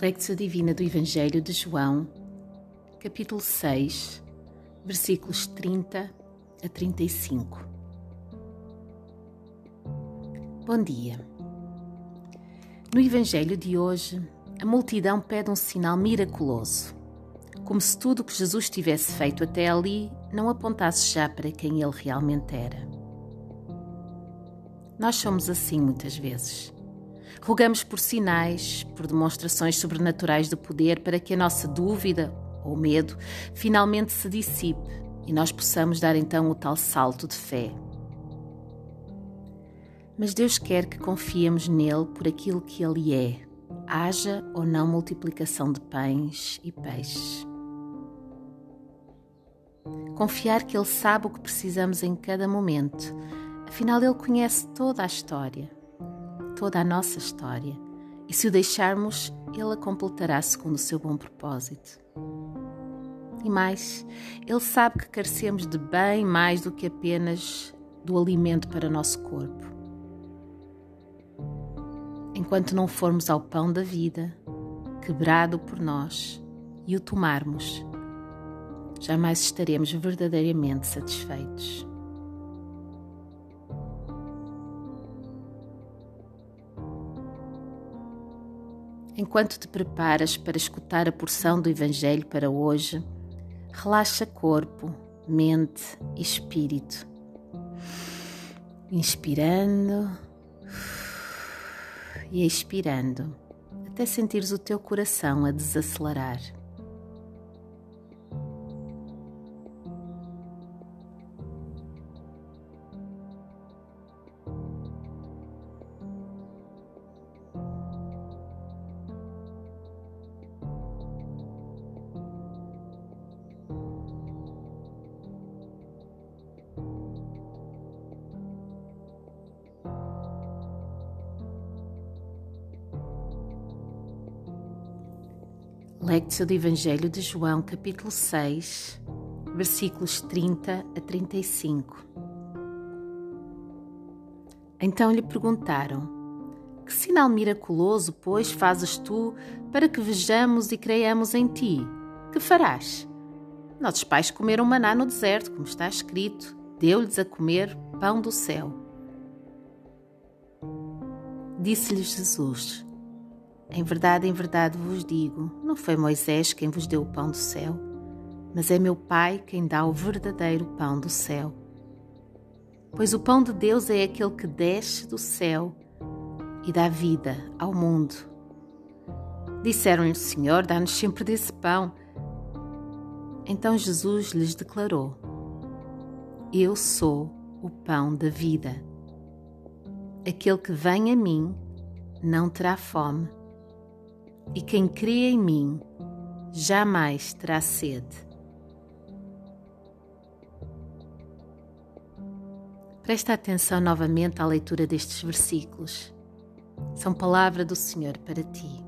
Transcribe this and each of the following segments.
Lectio Divina do Evangelho de João, capítulo 6, versículos 30 a 35. Bom dia. No Evangelho de hoje, a multidão pede um sinal miraculoso, como se tudo o que Jesus tivesse feito até ali não apontasse já para quem ele realmente era. Nós somos assim muitas vezes Rogamos por sinais, por demonstrações sobrenaturais do poder para que a nossa dúvida ou medo finalmente se dissipe e nós possamos dar então o tal salto de fé. Mas Deus quer que confiemos nele por aquilo que ele é, haja ou não multiplicação de pães e peixes. Confiar que Ele sabe o que precisamos em cada momento, afinal, Ele conhece toda a história toda a nossa história e se o deixarmos, Ele a completará segundo o seu bom propósito. E mais, Ele sabe que carecemos de bem mais do que apenas do alimento para o nosso corpo. Enquanto não formos ao pão da vida, quebrado por nós, e o tomarmos, jamais estaremos verdadeiramente satisfeitos. Enquanto te preparas para escutar a porção do Evangelho para hoje, relaxa corpo, mente e espírito. Inspirando e expirando, até sentires o teu coração a desacelerar. Lectio do Evangelho de João, capítulo 6, versículos 30 a 35. Então lhe perguntaram: Que sinal miraculoso, pois, fazes tu para que vejamos e creiamos em ti? Que farás? Nossos pais comeram maná no deserto, como está escrito: Deu-lhes a comer pão do céu. Disse-lhes Jesus: em verdade, em verdade vos digo: não foi Moisés quem vos deu o pão do céu, mas é meu Pai quem dá o verdadeiro pão do céu. Pois o pão de Deus é aquele que desce do céu e dá vida ao mundo. Disseram-lhe: Senhor, dá-nos sempre desse pão. Então Jesus lhes declarou: Eu sou o pão da vida. Aquele que vem a mim não terá fome e quem crê em mim jamais terá sede. Presta atenção novamente à leitura destes versículos. São palavra do Senhor para ti.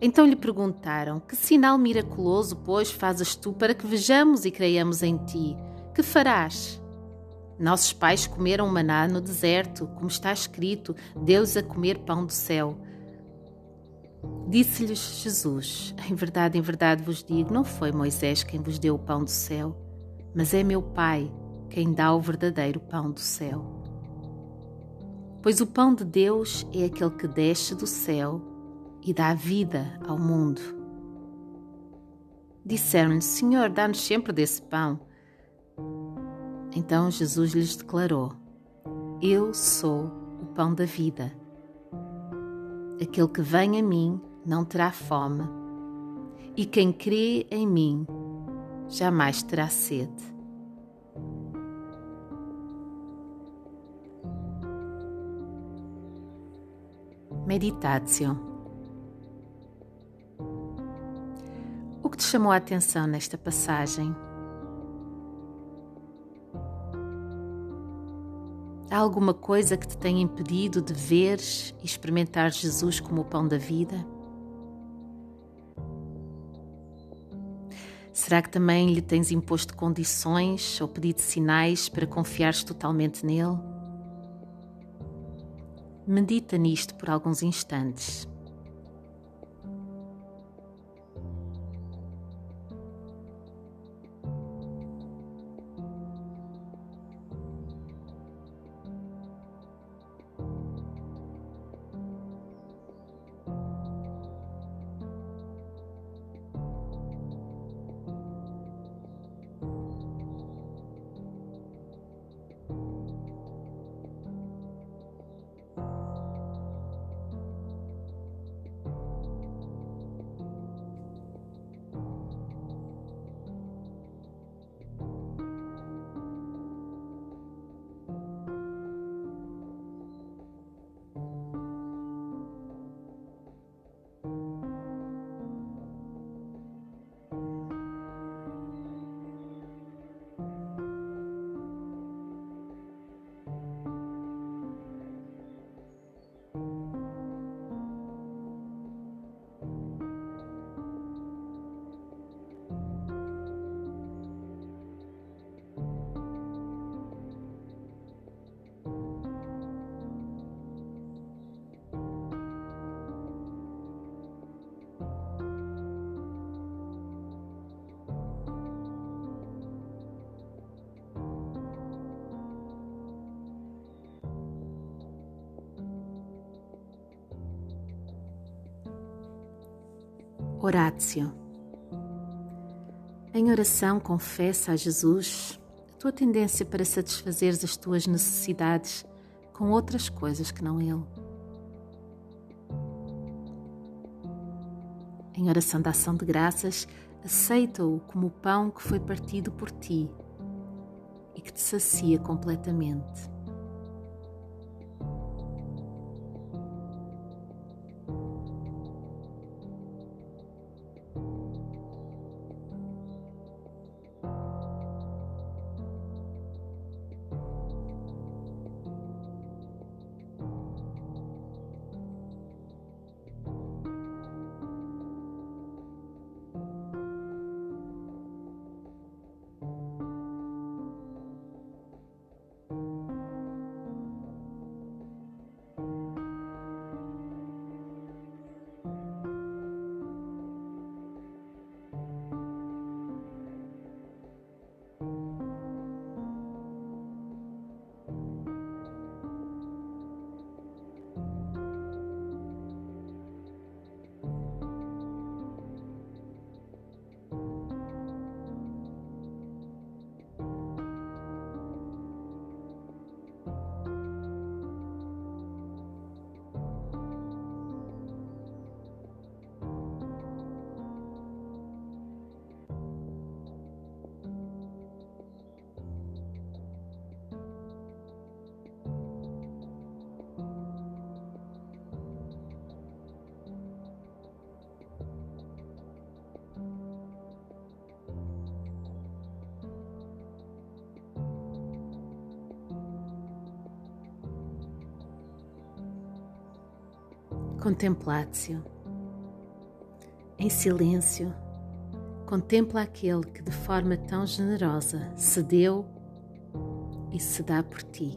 Então lhe perguntaram: Que sinal miraculoso, pois, fazes tu para que vejamos e creiamos em ti? Que farás? Nossos pais comeram maná no deserto, como está escrito: Deus a comer pão do céu. Disse-lhes Jesus: Em verdade, em verdade vos digo, não foi Moisés quem vos deu o pão do céu, mas é meu Pai quem dá o verdadeiro pão do céu. Pois o pão de Deus é aquele que desce do céu e dá vida ao mundo. Disseram-lhe: Senhor, dá-nos sempre desse pão. Então Jesus lhes declarou: Eu sou o pão da vida. Aquele que vem a mim não terá fome, e quem crê em mim jamais terá sede. Meditatio. O que te chamou a atenção nesta passagem? Há alguma coisa que te tenha impedido de ver e experimentar Jesus como o pão da vida? Será que também lhe tens imposto condições ou pedido sinais para confiares totalmente nele? Medita nisto por alguns instantes. Orácio. Em oração, confessa a Jesus a tua tendência para satisfazeres as tuas necessidades com outras coisas que não Ele. Em oração da ação de graças, aceita-o como o pão que foi partido por ti e que te sacia completamente. Contemplatio. Em silêncio, contempla aquele que de forma tão generosa se deu e se dá por ti.